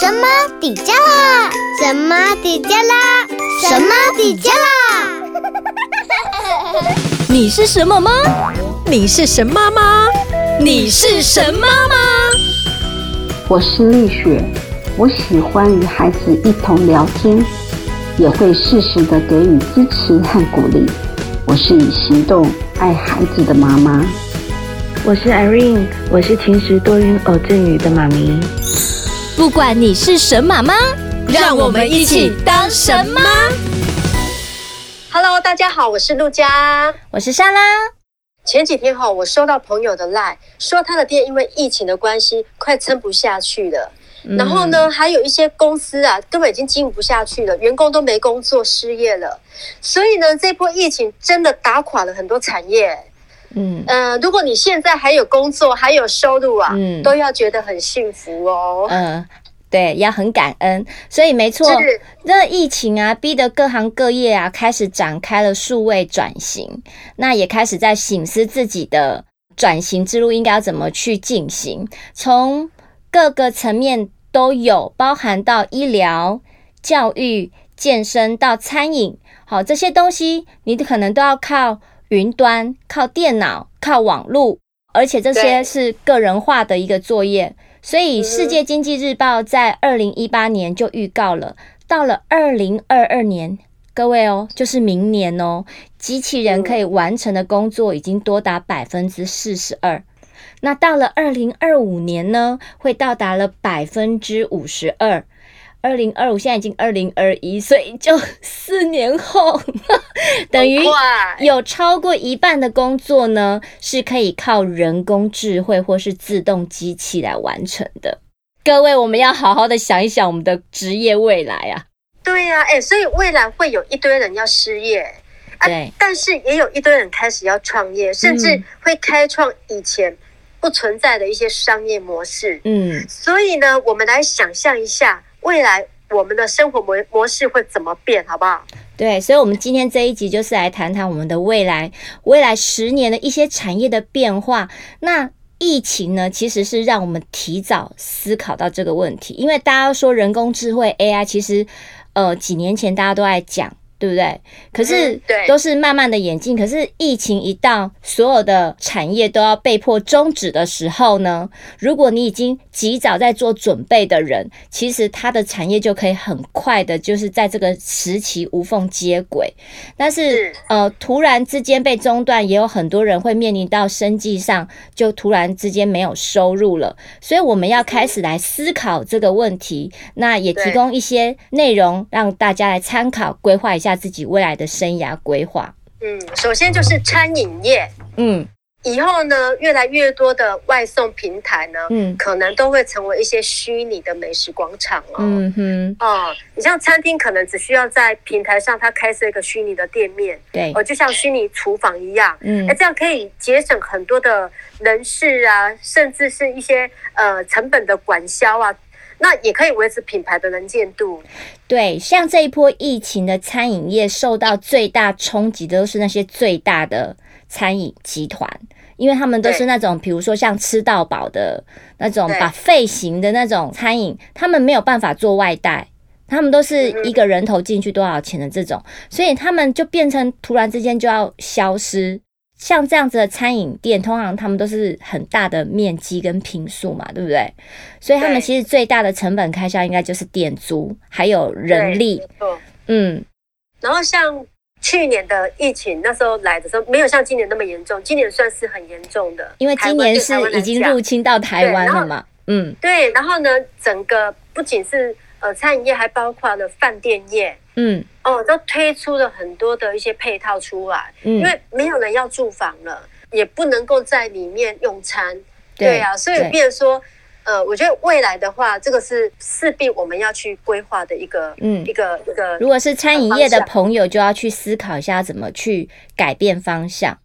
神妈底加拉？神妈底加拉？神妈底加拉？你是什么吗？你是神妈吗？你是神妈吗？我是丽雪，我喜欢与孩子一同聊天，也会适时的给予支持和鼓励。我是以行动爱孩子的妈妈。我是 Irene，我是晴时多云偶阵雨的妈咪。不管你是神妈吗，让我们一起当神妈。Hello，大家好，我是陆佳，我是莎拉。前几天哈，我收到朋友的 Line，说他的店因为疫情的关系，快撑不下去了。嗯、然后呢，还有一些公司啊，根本已经经营不下去了，员工都没工作，失业了。所以呢，这波疫情真的打垮了很多产业。嗯呃，如果你现在还有工作，还有收入啊，嗯，都要觉得很幸福哦。嗯，对，要很感恩。所以没错，这疫情啊，逼得各行各业啊开始展开了数位转型，那也开始在醒思自己的转型之路应该要怎么去进行，从各个层面都有，包含到医疗、教育、健身到餐饮，好，这些东西你可能都要靠。云端靠电脑、靠网络，而且这些是个人化的一个作业。所以，《世界经济日报》在二零一八年就预告了，到了二零二二年，各位哦，就是明年哦，机器人可以完成的工作已经多达百分之四十二。那到了二零二五年呢，会到达了百分之五十二。二零二五现在已经二零二一，所以就四年后，等于有超过一半的工作呢是可以靠人工智慧或是自动机器来完成的。各位，我们要好好的想一想我们的职业未来啊！对呀，哎，所以未来会有一堆人要失业，对，但是也有一堆人开始要创业，甚至会开创以前不存在的一些商业模式。嗯，所以呢，我们来想象一下。未来我们的生活模模式会怎么变，好不好？对，所以，我们今天这一集就是来谈谈我们的未来，未来十年的一些产业的变化。那疫情呢，其实是让我们提早思考到这个问题，因为大家说人工智慧 AI，其实呃几年前大家都在讲。对不对？可是都是慢慢的演进。可是疫情一到，所有的产业都要被迫终止的时候呢？如果你已经及早在做准备的人，其实他的产业就可以很快的，就是在这个时期无缝接轨。但是呃，突然之间被中断，也有很多人会面临到生计上就突然之间没有收入了。所以我们要开始来思考这个问题，那也提供一些内容让大家来参考，规划一下。自己未来的生涯规划，嗯，首先就是餐饮业，嗯，以后呢，越来越多的外送平台呢，嗯，可能都会成为一些虚拟的美食广场哦，嗯哼，哦，你像餐厅可能只需要在平台上，它开设一个虚拟的店面，对，哦，就像虚拟厨房一样，嗯，哎，这样可以节省很多的人事啊，甚至是一些呃成本的管销啊。那也可以维持品牌的能见度。对，像这一波疫情的餐饮业受到最大冲击的都是那些最大的餐饮集团，因为他们都是那种，比如说像吃到饱的那种 buffet 型的那种餐饮，他们没有办法做外带，他们都是一个人头进去多少钱的这种，所以他们就变成突然之间就要消失。像这样子的餐饮店，通常他们都是很大的面积跟平数嘛，对不对？所以他们其实最大的成本开销应该就是店租，还有人力。嗯。然后像去年的疫情那时候来的时候，没有像今年那么严重，今年算是很严重的，因为今年是已经入侵到台湾了嘛。嗯，对。然后呢，整个不仅是呃餐饮业，还包括了饭店业。嗯。哦，都推出了很多的一些配套出来，嗯，因为没有人要住房了，也不能够在里面用餐，对，对啊，所以变成说，呃，我觉得未来的话，这个是势必我们要去规划的一个，嗯，一个一个。如果是餐饮业的朋友，就要去思考一下怎么去改变方向。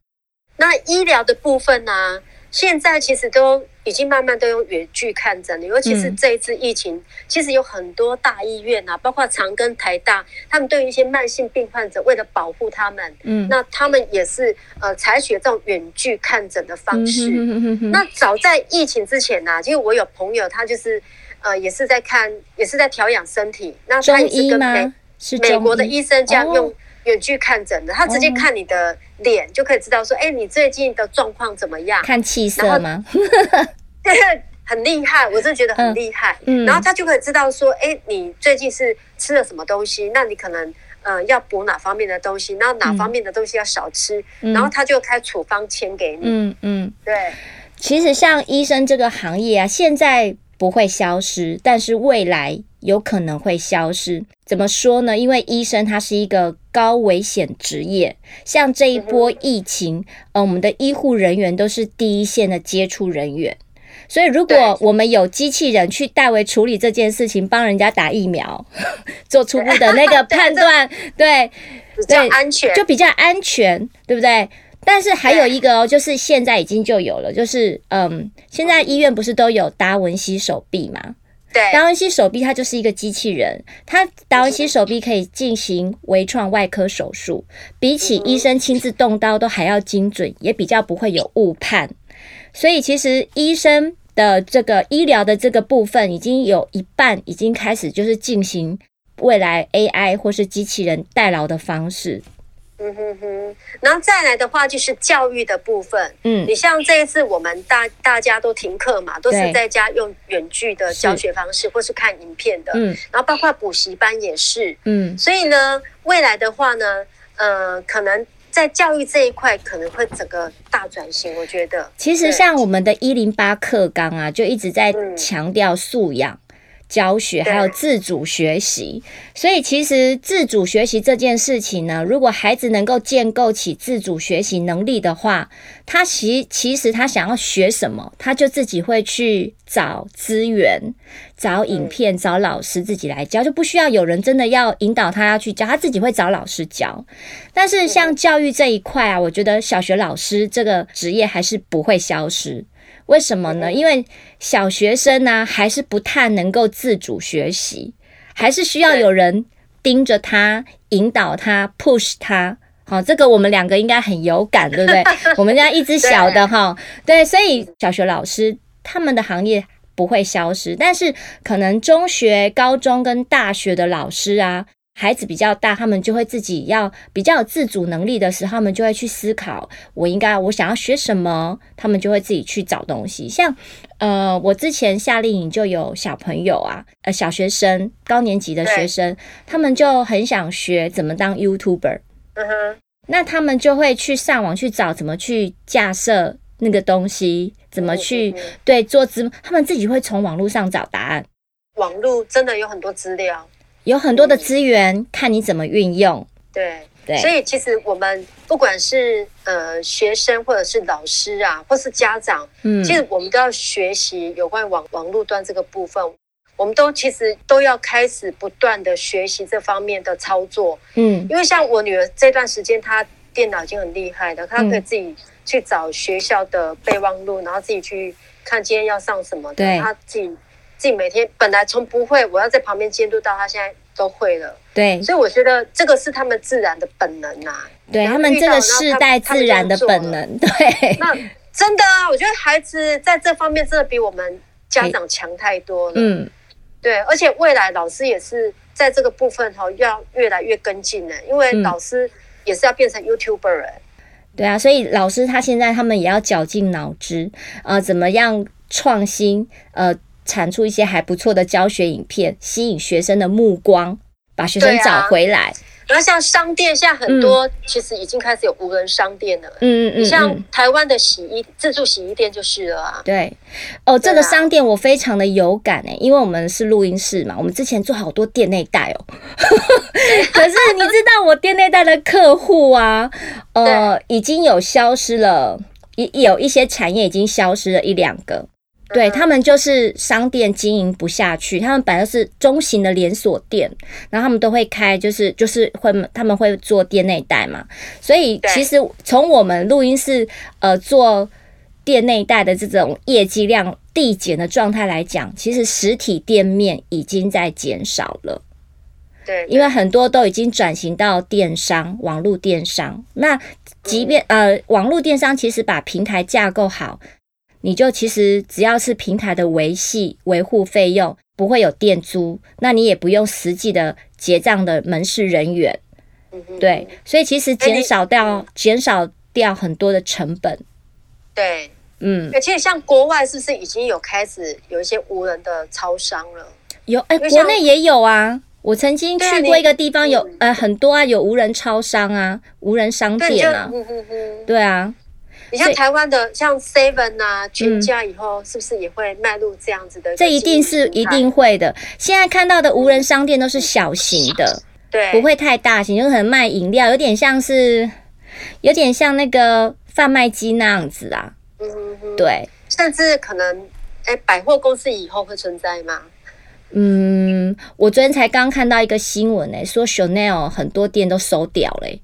那医疗的部分呢，啊？现在其实都已经慢慢都用远距看诊了，尤其是这一次疫情，嗯、其实有很多大医院啊，包括长庚、台大，他们对于一些慢性病患者，为了保护他们，嗯，那他们也是呃采取了这种远距看诊的方式。嗯、哼哼哼哼，那早在疫情之前呢、啊，其实我有朋友，他就是呃，也是在看，也是在调养身体。那他也是跟美是美国的医生这样用远距看诊的，他直接看你的脸就可以知道说，哎，你最近的状况怎么样？看气色吗？对，很厉害，我真的觉得很厉害。嗯，然后他就可以知道说，哎，你最近是吃了什么东西？那你可能呃要补哪方面的东西？那哪方面的东西要少吃？然后他就开处方签给你。嗯嗯，对。其实像医生这个行业啊，现在。不会消失，但是未来有可能会消失。怎么说呢？因为医生他是一个高危险职业，像这一波疫情，呃，我们的医护人员都是第一线的接触人员，所以如果我们有机器人去代为处理这件事情，帮人家打疫苗，做初步的那个判断，对，比较安全，就比较安全，对不对？但是还有一个哦，就是现在已经就有了，就是嗯，现在医院不是都有达文西手臂吗？对，达文西手臂它就是一个机器人，它达文西手臂可以进行微创外科手术，比起医生亲自动刀都还要精准，也比较不会有误判。所以其实医生的这个医疗的这个部分，已经有一半已经开始就是进行未来 AI 或是机器人代劳的方式。嗯哼哼，然后再来的话就是教育的部分。嗯，你像这一次我们大大家都停课嘛，都是在家用远距的教学方式，或是看影片的。嗯，然后包括补习班也是。嗯，所以呢，未来的话呢，呃，可能在教育这一块可能会整个大转型。我觉得，其实像我们的一零八课纲啊，就一直在强调素养。嗯教学还有自主学习，所以其实自主学习这件事情呢，如果孩子能够建构起自主学习能力的话，他其其实他想要学什么，他就自己会去找资源、找影片、找老师自己来教，就不需要有人真的要引导他要去教，他自己会找老师教。但是像教育这一块啊，我觉得小学老师这个职业还是不会消失。为什么呢？因为小学生呢、啊，还是不太能够自主学习，还是需要有人盯着他、引导他、push 他。好，这个我们两个应该很有感，对不对？我们家一只小的哈，对，所以小学老师他们的行业不会消失，但是可能中学、高中跟大学的老师啊。孩子比较大，他们就会自己要比较有自主能力的时候，他们就会去思考，我应该我想要学什么，他们就会自己去找东西。像呃，我之前夏令营就有小朋友啊，呃，小学生高年级的学生，他们就很想学怎么当 YouTuber。嗯哼，那他们就会去上网去找怎么去架设那个东西，怎么去对做资，他们自己会从网络上找答案。网络真的有很多资料。有很多的资源，嗯、看你怎么运用。对对，所以其实我们不管是呃学生，或者是老师啊，或是家长，嗯，其实我们都要学习有关网网络端这个部分。我们都其实都要开始不断的学习这方面的操作。嗯，因为像我女儿这段时间，她电脑已经很厉害了，她可以自己去找学校的备忘录，然后自己去看今天要上什么的，对她自己。自己每天本来从不会，我要在旁边监督到他现在都会了。对，所以我觉得这个是他们自然的本能呐、啊。对他们这个世代自然的本能。对，那真的啊，我觉得孩子在这方面真的比我们家长强太多了。嗯，对，而且未来老师也是在这个部分哈，要越来越跟进的，因为老师也是要变成 YouTuber。对啊，所以老师他现在他们也要绞尽脑汁，呃，怎么样创新，呃。产出一些还不错的教学影片，吸引学生的目光，把学生找回来。然后像商店，现在很多其实已经开始有无人商店了。嗯嗯嗯。你像台湾的洗衣自助洗衣店就是了啊。对。哦，这个商店我非常的有感诶，因为我们是录音室嘛，我们之前做好多店内带哦。可是你知道，我店内带的客户啊，呃，已经有消失了，一有一些产业已经消失了一两个。对，他们就是商店经营不下去，他们本来是中型的连锁店，然后他们都会开，就是就是会他们会做店内带嘛，所以其实从我们录音室呃做店内带的这种业绩量递减的状态来讲，其实实体店面已经在减少了。对，因为很多都已经转型到电商、网络电商。那即便呃网络电商其实把平台架构好。你就其实只要是平台的维系维护费用不会有店租，那你也不用实际的结账的门市人员。对，所以其实减少掉减少掉很多的成本。对，嗯，而且像国外是不是已经有开始有一些无人的超商了？有，哎、欸，国内也有啊。我曾经去过一个地方有，有呃很多啊，有无人超商啊，无人商店啊。对，对啊。你像台湾的，像 Seven 啊，全家以后是不是也会迈入这样子的？这一定是一定会的。现在看到的无人商店都是小型的，对，不会太大型，就可能卖饮料，有点像是，有点像那个贩卖机那样子啊。嗯哼，对，甚至可能，哎、欸，百货公司以后会存在吗？嗯，我昨天才刚看到一个新闻呢、欸，说 Chanel 很多店都收掉了、欸。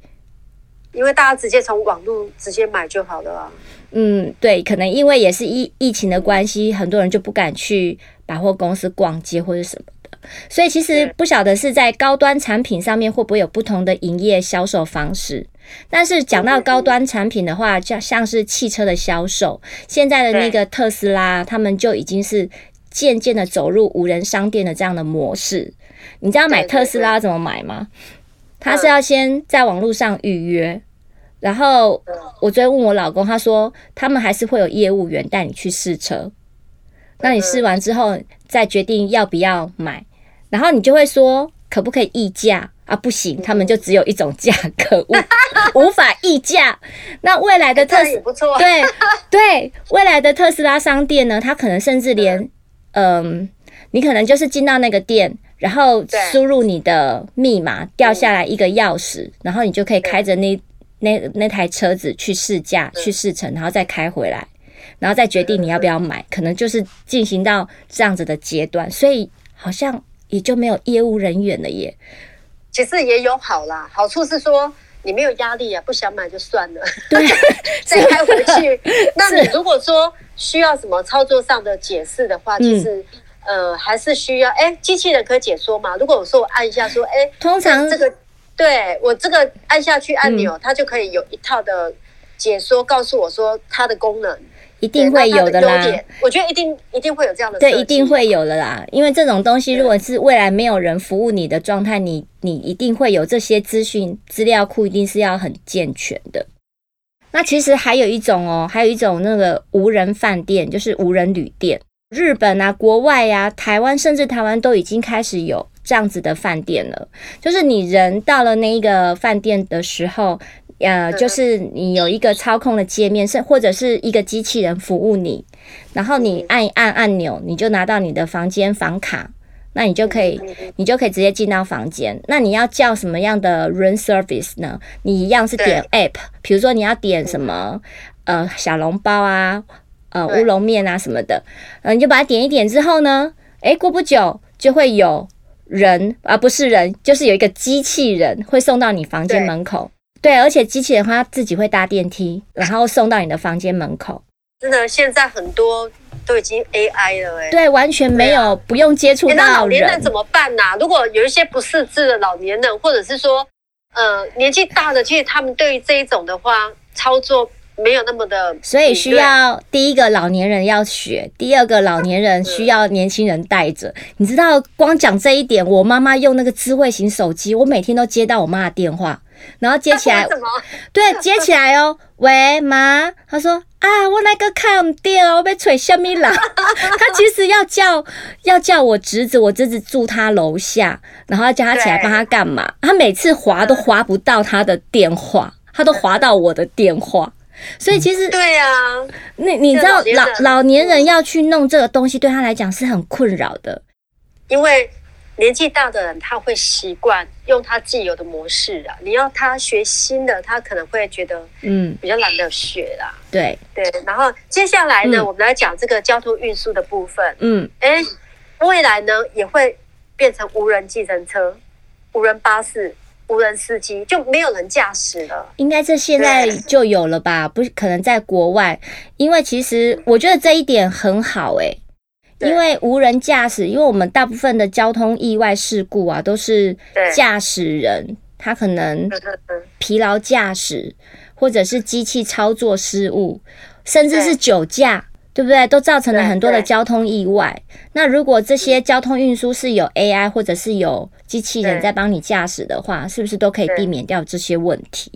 因为大家直接从网络直接买就好了啊。嗯，对，可能因为也是疫疫情的关系，很多人就不敢去百货公司逛街或者什么的，所以其实不晓得是在高端产品上面会不会有不同的营业销售方式。但是讲到高端产品的话，像像是汽车的销售，现在的那个特斯拉，他们就已经是渐渐的走入无人商店的这样的模式。你知道买特斯拉怎么买吗？他是要先在网络上预约，然后我昨天问我老公，他说他们还是会有业务员带你去试车，那你试完之后再决定要不要买，然后你就会说可不可以议价啊？不行，他们就只有一种价格，无 无法议价。那未来的特斯拉，对对，未来的特斯拉商店呢，他可能甚至连嗯，你可能就是进到那个店。然后输入你的密码，掉下来一个钥匙，然后你就可以开着那那那台车子去试驾、去试乘，然后再开回来，然后再决定你要不要买，可能就是进行到这样子的阶段，所以好像也就没有业务人员了耶。其实也有好啦，好处是说你没有压力啊，不想买就算了，对，再开回去。那你如果说需要什么操作上的解释的话，其实。呃，还是需要哎，机器人可以解说吗？如果我说我按一下说，哎，通常这个对我这个按下去按钮，嗯，它就可以有一套的解说，告诉我说它的功能一定会有的啦。我觉得一定一定会有这样的，对，一定会有的啦。因为这种东西，如果是未来没有人服务你的状态，你你一定会有这些资讯资料库，一定是要很健全的。那其实还有一种哦，还有一种那个无人饭店，就是无人旅店。日本啊，国外呀、啊，台湾甚至台湾都已经开始有这样子的饭店了。就是你人到了那一个饭店的时候，呃，就是你有一个操控的界面，是或者是一个机器人服务你，然后你按一按按钮，你就拿到你的房间房卡，那你就可以，你就可以直接进到房间。那你要叫什么样的 room service 呢？你一样是点 app，比如说你要点什么，呃，小笼包啊。呃，乌龙面啊什么的，嗯，你就把它点一点之后呢，诶，过不久就会有人，而、啊、不是人，就是有一个机器人会送到你房间门口。对，而且机器人它自己会搭电梯，然后送到你的房间门口。真的，现在很多都已经 AI 了，诶，对，完全没有、啊、不用接触到人。那老年人怎么办呢、啊？如果有一些不识字的老年人，或者是说，呃，年纪大的，其实他们对于这一种的话操作。没有那么的，所以需要第一个老年人要学，第二个老年人需要年轻人带着。你知道，光讲这一点，我妈妈用那个智慧型手机，我每天都接到我妈的电话，然后接起来，对，接起来哦，喂，妈，她说啊，我那个看店哦，我被吹下面了。她其实要叫要叫我侄子，我侄子住他楼下，然后要叫他起来帮他干嘛？他每次划都划不到他的电话，他都划到我的电话。所以其实对呀，那你知道老老年人要去弄这个东西，对他来讲是很困扰的，因为年纪大的人他会习惯用他既有的模式啊。你要他学新的，他可能会觉得嗯比较懒得学啦。对对，然后接下来呢，我们来讲这个交通运输的部分。嗯，哎，未来呢也会变成无人计程车、无人巴士。无人司机就没有人驾驶了，应该这现在就有了吧？不是可能在国外，因为其实我觉得这一点很好哎、欸，因为无人驾驶，因为我们大部分的交通意外事故啊，都是驾驶人他可能疲劳驾驶，或者是机器操作失误，甚至是酒驾对不对？都造成了很多的交通意外。那如果这些交通运输是有 AI 或者是有机器人在帮你驾驶的话，是不是都可以避免掉这些问题？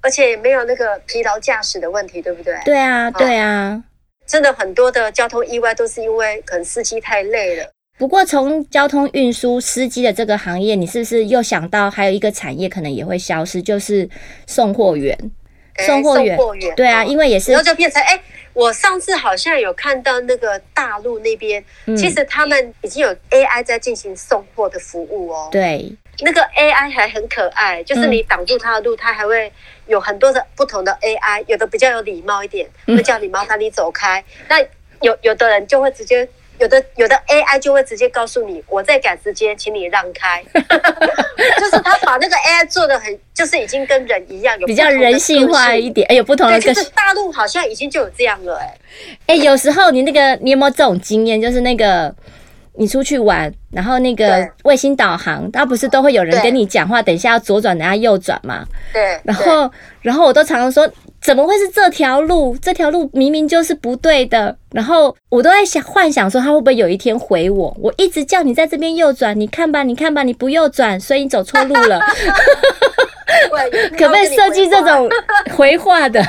而且也没有那个疲劳驾驶的问题，对不对？对啊，对啊，真的很多的交通意外都是因为可能司机太累了。不过从交通运输司机的这个行业，你是不是又想到还有一个产业可能也会消失，就是送货员？送货员，送货员，对啊，因为也是，然后就变成哎。我上次好像有看到那个大陆那边，嗯、其实他们已经有 AI 在进行送货的服务哦。对，那个 AI 还很可爱，就是你挡住他的路，它、嗯、还会有很多的不同的 AI，有的比较有礼貌一点，会叫你麻烦你走开。嗯、那有有的人就会直接。有的有的 AI 就会直接告诉你，我在赶时间，请你让开。就是他把那个 AI 做的很，就是已经跟人一样，有比较人性化一点。哎，有不同的。就是大陆好像已经就有这样了，哎。哎，有时候你那个，你有没有这种经验？就是那个你出去玩，然后那个卫星导航，它不是都会有人跟你讲话，等一下要左转，等下右转嘛？对。然后，然后我都常常说。怎么会是这条路？这条路明明就是不对的。然后我都在想幻想说，他会不会有一天回我？我一直叫你在这边右转，你看吧，你看吧，你不右转，所以你走错路了。可不可以设计这种回话的？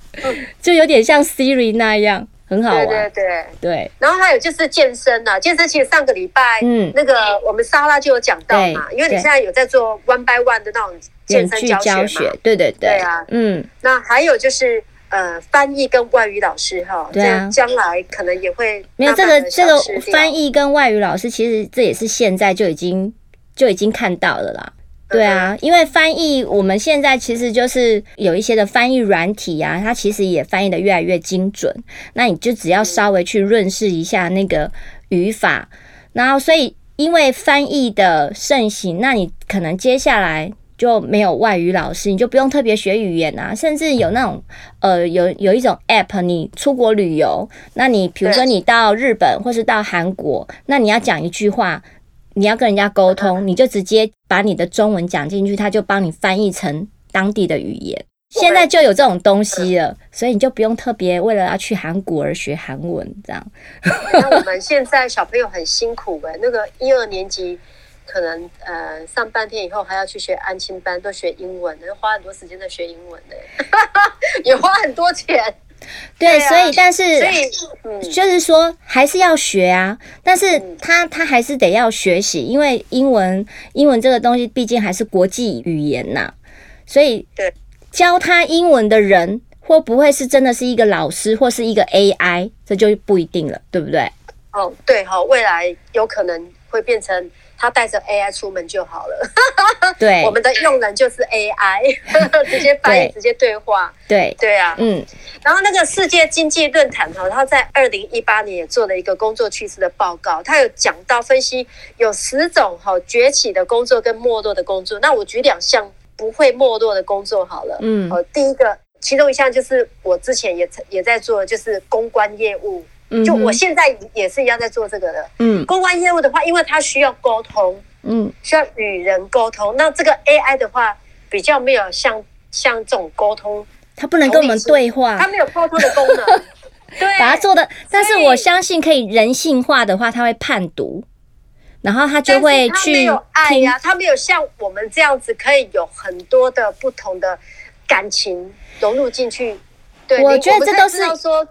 就有点像 Siri 那样。很好玩，对对。对。对。然后还有就是健身啊，健身其实上个礼拜，嗯，那个我们莎拉就有讲到嘛，因为你现在有在做 one by one 的那种健身教学嘛，学对对对，对啊，嗯。那还有就是呃，翻译跟外语老师哈，对啊，将来可能也会没有这个这个翻译跟外语老师，其实这也是现在就已经就已经看到了啦。对啊，因为翻译，我们现在其实就是有一些的翻译软体啊，它其实也翻译的越来越精准。那你就只要稍微去润饰一下那个语法，然后所以因为翻译的盛行，那你可能接下来就没有外语老师，你就不用特别学语言啊，甚至有那种呃有有一种 App，你出国旅游，那你比如说你到日本或是到韩国，那你要讲一句话。你要跟人家沟通，你就直接把你的中文讲进去，他就帮你翻译成当地的语言。现在就有这种东西了，所以你就不用特别为了要去韩国而学韩文这样。那我们现在小朋友很辛苦诶，那个一二年级可能呃上半天以后还要去学安亲班，都学英文，要花很多时间在学英文呢，也花很多钱。对，所以但是，就是说还是要学啊。但是他他还是得要学习，因为英文英文这个东西毕竟还是国际语言呐。所以，教他英文的人会不会是真的是一个老师或是一个 AI，这就不一定了，对不对？哦，对哈，未来有可能会变成。他带着 AI 出门就好了。对，我们的用人就是 AI，直接翻译，直接对话。对对啊，嗯。然后那个世界经济论坛哈，他在二零一八年也做了一个工作趋势的报告，他有讲到分析有十种哈崛起的工作跟没落的工作。那我举两项不会没落的工作好了。嗯。呃，第一个，其中一项就是我之前也也在做，就是公关业务。就我现在也是一样在做这个的，嗯，公关业务的话，因为它需要沟通，嗯，需要与人沟通。那这个 AI 的话，比较没有像像这种沟通，它不能跟我们对话，它没有沟通的功能，对，把它做的。但是我相信可以人性化的话，它会判读，然后它就会去听。没有爱呀，它没有像我们这样子，可以有很多的不同的感情融入进去。对我觉得这都是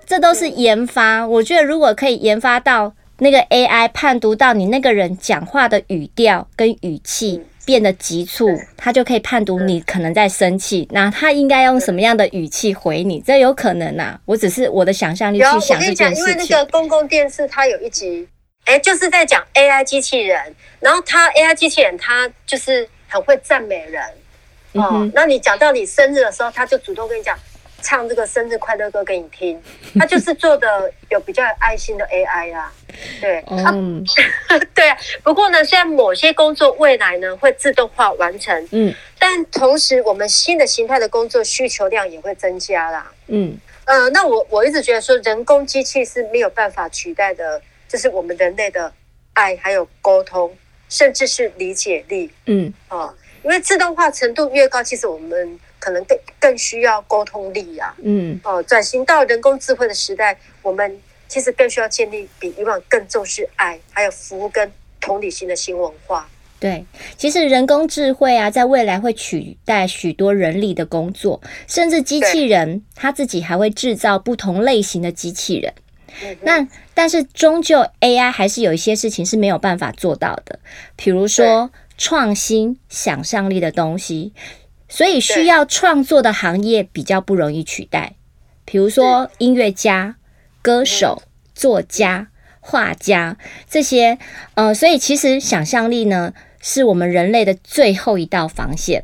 这都是研发。嗯、我觉得如果可以研发到那个 AI 判读到你那个人讲话的语调跟语气变得急促，他就可以判读你可能在生气，那他应该用什么样的语气回你？这有可能啊。我只是我的想象力去想这件事情。因为那个公共电视它有一集，哎，就是在讲 AI 机器人，然后它 AI 机器人它就是很会赞美人哦。那你讲到你生日的时候，他就主动跟你讲。唱这个生日快乐歌给你听，他就是做的有比较有爱心的 AI 啦，对，嗯，对啊。不过呢，虽然某些工作未来呢会自动化完成，嗯，但同时我们新的形态的工作需求量也会增加啦，嗯，呃，那我我一直觉得说人工机器是没有办法取代的，就是我们人类的爱，还有沟通，甚至是理解力，嗯，啊，因为自动化程度越高，其实我们。可能更更需要沟通力呀、啊。嗯，哦，转型到人工智慧的时代，我们其实更需要建立比以往更重视爱，还有服务跟同理心的新文化。对，其实人工智慧啊，在未来会取代许多人力的工作，甚至机器人它自己还会制造不同类型的机器人。嗯、那但是终究 AI 还是有一些事情是没有办法做到的，比如说创新、想象力的东西，所以需要创作的行业比较不容易取代，比如说音乐家、歌手、作家、画家这些。呃，所以其实想象力呢，是我们人类的最后一道防线。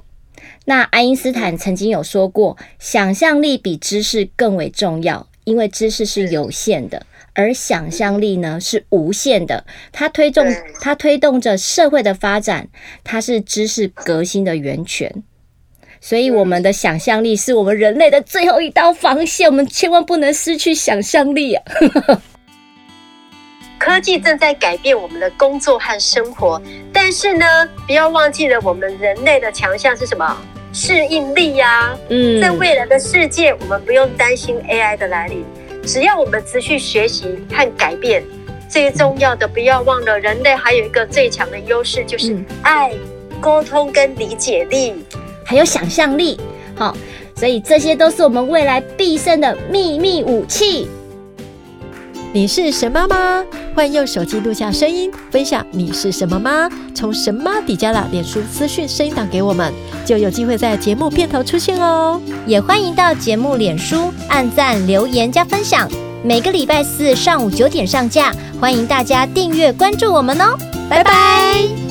那爱因斯坦曾经有说过，想象力比知识更为重要，因为知识是有限的，而想象力呢是无限的。它推动它推动着社会的发展，它是知识革新的源泉。所以，我们的想象力是我们人类的最后一道防线，我们千万不能失去想象力啊！科技正在改变我们的工作和生活，但是呢，不要忘记了我们人类的强项是什么？适应力呀、啊。嗯，在未来的世界，我们不用担心 AI 的来临，只要我们持续学习和改变。最重要的，不要忘了，人类还有一个最强的优势，就是爱、沟通跟理解力，还有想象力。好，所以这些都是我们未来必胜的秘密武器。你是神妈吗？欢迎用手机录下声音，分享你是什么吗？从神妈底加的脸书资讯声音档给我们，就有机会在节目片头出现哦。也欢迎到节目脸书按赞、留言加分享。每个礼拜四上午九点上架，欢迎大家订阅关注我们哦。拜拜。